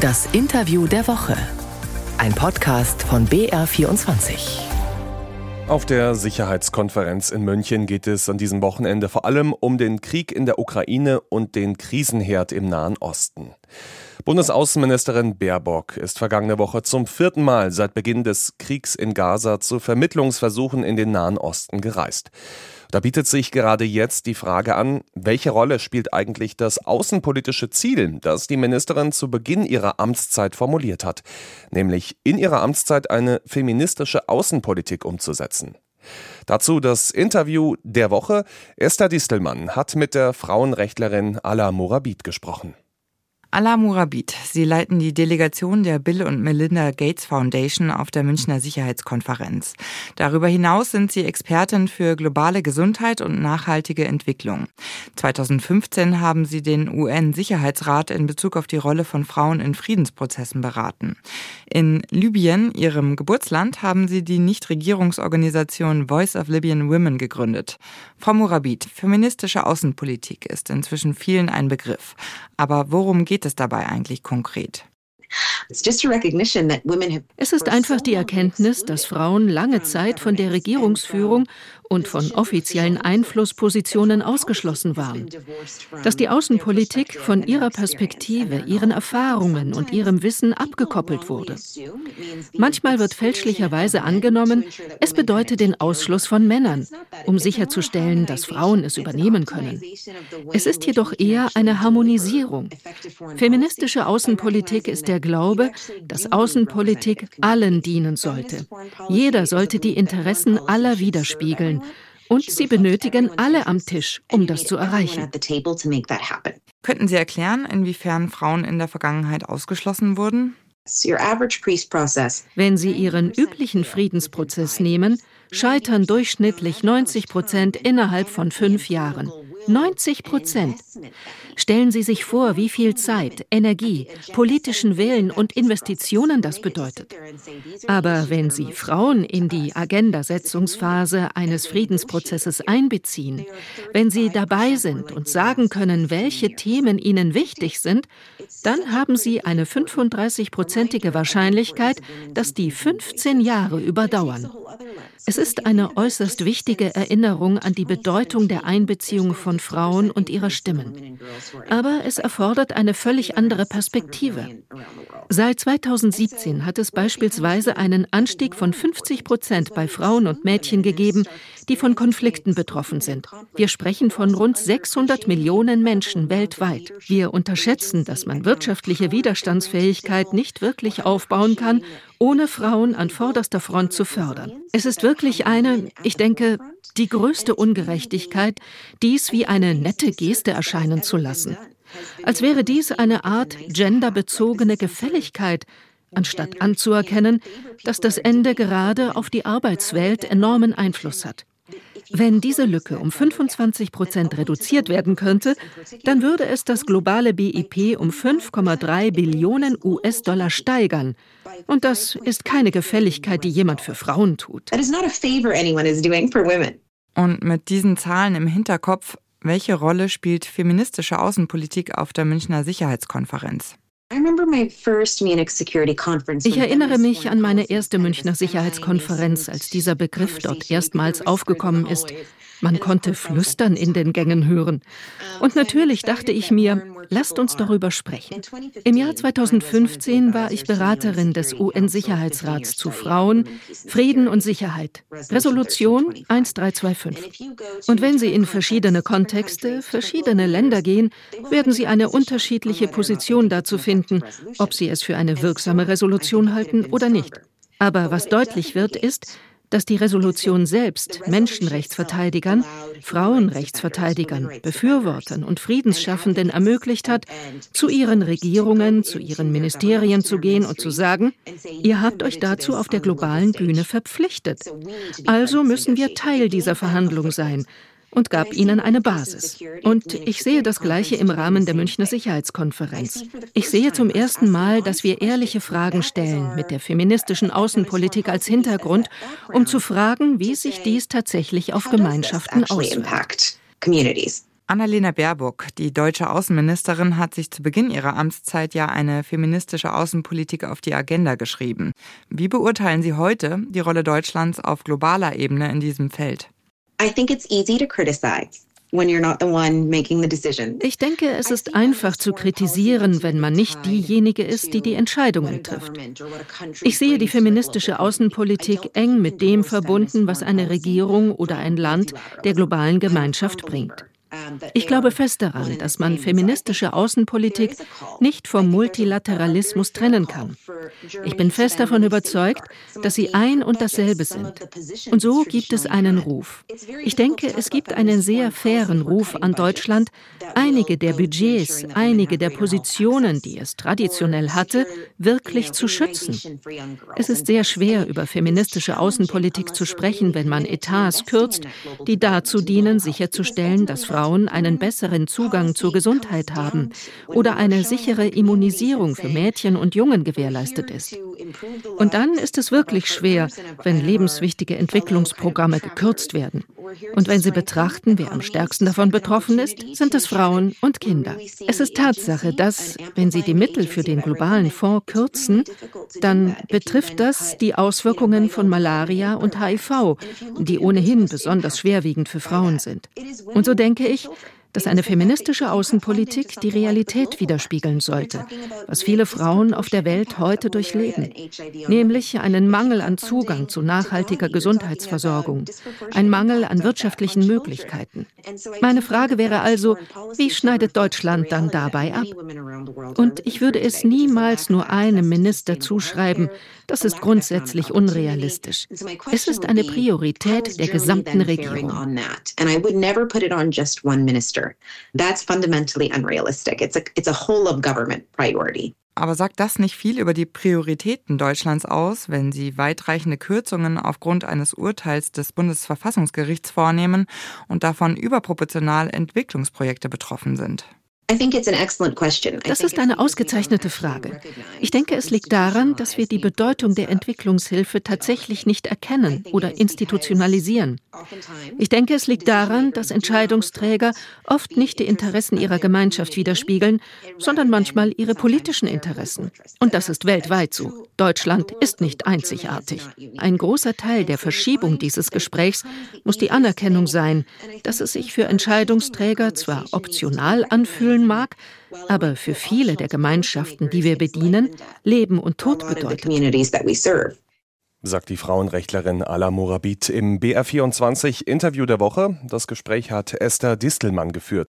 Das Interview der Woche. Ein Podcast von BR24. Auf der Sicherheitskonferenz in München geht es an diesem Wochenende vor allem um den Krieg in der Ukraine und den Krisenherd im Nahen Osten. Bundesaußenministerin Baerbock ist vergangene Woche zum vierten Mal seit Beginn des Kriegs in Gaza zu Vermittlungsversuchen in den Nahen Osten gereist. Da bietet sich gerade jetzt die Frage an, welche Rolle spielt eigentlich das außenpolitische Ziel, das die Ministerin zu Beginn ihrer Amtszeit formuliert hat, nämlich in ihrer Amtszeit eine feministische Außenpolitik umzusetzen. Dazu das Interview der Woche. Esther Distelmann hat mit der Frauenrechtlerin Ala Morabit gesprochen. Ala Murabit, Sie leiten die Delegation der Bill und Melinda Gates Foundation auf der Münchner Sicherheitskonferenz. Darüber hinaus sind Sie Expertin für globale Gesundheit und nachhaltige Entwicklung. 2015 haben Sie den UN-Sicherheitsrat in Bezug auf die Rolle von Frauen in Friedensprozessen beraten. In Libyen, Ihrem Geburtsland, haben Sie die Nichtregierungsorganisation Voice of Libyan Women gegründet. Frau Murabit, feministische Außenpolitik ist inzwischen vielen ein Begriff. Aber worum geht es dabei eigentlich konkret? Es ist einfach die Erkenntnis, dass Frauen lange Zeit von der Regierungsführung und von offiziellen Einflusspositionen ausgeschlossen waren. Dass die Außenpolitik von ihrer Perspektive, ihren Erfahrungen und ihrem Wissen abgekoppelt wurde. Manchmal wird fälschlicherweise angenommen, es bedeutet den Ausschluss von Männern, um sicherzustellen, dass Frauen es übernehmen können. Es ist jedoch eher eine Harmonisierung. Feministische Außenpolitik ist der Glaube, dass Außenpolitik allen dienen sollte. Jeder sollte die Interessen aller widerspiegeln und sie benötigen alle am Tisch, um das zu erreichen. Könnten Sie erklären, inwiefern Frauen in der Vergangenheit ausgeschlossen wurden? Wenn Sie Ihren üblichen Friedensprozess nehmen, scheitern durchschnittlich 90 Prozent innerhalb von fünf Jahren. 90 Prozent. Stellen Sie sich vor, wie viel Zeit, Energie, politischen Willen und Investitionen das bedeutet. Aber wenn Sie Frauen in die Agendasetzungsphase eines Friedensprozesses einbeziehen, wenn sie dabei sind und sagen können, welche Themen ihnen wichtig sind, dann haben Sie eine 35-prozentige Wahrscheinlichkeit, dass die 15 Jahre überdauern. Es ist eine äußerst wichtige Erinnerung an die Bedeutung der Einbeziehung von Frauen und ihrer Stimmen. Aber es erfordert eine völlig andere Perspektive. Seit 2017 hat es beispielsweise einen Anstieg von 50 Prozent bei Frauen und Mädchen gegeben, die von Konflikten betroffen sind. Wir sprechen von rund 600 Millionen Menschen weltweit. Wir unterschätzen, dass man wirtschaftliche Widerstandsfähigkeit nicht wirklich aufbauen kann, ohne Frauen an vorderster Front zu fördern. Es ist wirklich eine, ich denke, die größte Ungerechtigkeit, dies wie eine nette Geste erscheinen zu lassen. Als wäre dies eine Art genderbezogene Gefälligkeit, anstatt anzuerkennen, dass das Ende gerade auf die Arbeitswelt enormen Einfluss hat. Wenn diese Lücke um 25 Prozent reduziert werden könnte, dann würde es das globale BIP um 5,3 Billionen US-Dollar steigern. Und das ist keine Gefälligkeit, die jemand für Frauen tut. Und mit diesen Zahlen im Hinterkopf, welche Rolle spielt feministische Außenpolitik auf der Münchner Sicherheitskonferenz? Ich erinnere mich an meine erste Münchner Sicherheitskonferenz, als dieser Begriff dort erstmals aufgekommen ist. Man konnte Flüstern in den Gängen hören. Und natürlich dachte ich mir, lasst uns darüber sprechen. Im Jahr 2015 war ich Beraterin des UN-Sicherheitsrats zu Frauen, Frieden und Sicherheit. Resolution 1325. Und wenn Sie in verschiedene Kontexte, verschiedene Länder gehen, werden Sie eine unterschiedliche Position dazu finden, ob Sie es für eine wirksame Resolution halten oder nicht. Aber was deutlich wird, ist, dass die Resolution selbst Menschenrechtsverteidigern, Frauenrechtsverteidigern, Befürwortern und Friedensschaffenden ermöglicht hat, zu ihren Regierungen, zu ihren Ministerien zu gehen und zu sagen, ihr habt euch dazu auf der globalen Bühne verpflichtet. Also müssen wir Teil dieser Verhandlung sein und gab ihnen eine Basis. Und ich sehe das Gleiche im Rahmen der Münchner Sicherheitskonferenz. Ich sehe zum ersten Mal, dass wir ehrliche Fragen stellen mit der feministischen Außenpolitik als Hintergrund, um zu fragen, wie sich dies tatsächlich auf Gemeinschaften auswirkt. Annalena Baerbock, die deutsche Außenministerin, hat sich zu Beginn ihrer Amtszeit ja eine feministische Außenpolitik auf die Agenda geschrieben. Wie beurteilen Sie heute die Rolle Deutschlands auf globaler Ebene in diesem Feld? I think it's easy to criticize. Ich denke, es ist einfach zu kritisieren, wenn man nicht diejenige ist, die die Entscheidungen trifft. Ich sehe die feministische Außenpolitik eng mit dem verbunden, was eine Regierung oder ein Land der globalen Gemeinschaft bringt. Ich glaube fest daran, dass man feministische Außenpolitik nicht vom Multilateralismus trennen kann. Ich bin fest davon überzeugt, dass sie ein und dasselbe sind. Und so gibt es einen Ruf. Ich denke, es gibt einen sehr fairen Ruf an Deutschland, einige der Budgets, einige der Positionen, die es traditionell hatte, wirklich zu schützen. Es ist sehr schwer, über feministische Außenpolitik zu sprechen, wenn man Etats kürzt, die dazu dienen, sicherzustellen, dass Frauen einen besseren Zugang zur Gesundheit haben oder eine sichere Immunisierung für Mädchen und Jungen gewährleistet ist. Und dann ist es wirklich schwer, wenn lebenswichtige Entwicklungsprogramme gekürzt werden. Und wenn Sie betrachten, wer am stärksten davon betroffen ist, sind es Frauen und Kinder. Es ist Tatsache, dass, wenn Sie die Mittel für den globalen Fonds kürzen, dann betrifft das die Auswirkungen von Malaria und HIV, die ohnehin besonders schwerwiegend für Frauen sind. Und so denke ich, dass eine feministische Außenpolitik die Realität widerspiegeln sollte, was viele Frauen auf der Welt heute durchleben, nämlich einen Mangel an Zugang zu nachhaltiger Gesundheitsversorgung, ein Mangel an wirtschaftlichen Möglichkeiten. Meine Frage wäre also, wie schneidet Deutschland dann dabei ab? Und ich würde es niemals nur einem Minister zuschreiben, das ist grundsätzlich unrealistisch. Es ist eine Priorität der gesamten Regierung. That's fundamentally unrealistic. It's a, it's a whole of government priority. Aber sagt das nicht viel über die Prioritäten Deutschlands aus, wenn Sie weitreichende Kürzungen aufgrund eines Urteils des Bundesverfassungsgerichts vornehmen und davon überproportional Entwicklungsprojekte betroffen sind? Das ist eine ausgezeichnete Frage. Ich denke, es liegt daran, dass wir die Bedeutung der Entwicklungshilfe tatsächlich nicht erkennen oder institutionalisieren. Ich denke, es liegt daran, dass Entscheidungsträger oft nicht die Interessen ihrer Gemeinschaft widerspiegeln, sondern manchmal ihre politischen Interessen. Und das ist weltweit so. Deutschland ist nicht einzigartig. Ein großer Teil der Verschiebung dieses Gesprächs muss die Anerkennung sein, dass es sich für Entscheidungsträger zwar optional anfühlt, fühlen mag, aber für viele der Gemeinschaften, die wir bedienen, Leben und Tod bedeutet. Sagt die Frauenrechtlerin Ala Morabit im BR24 Interview der Woche. Das Gespräch hat Esther Distelmann geführt.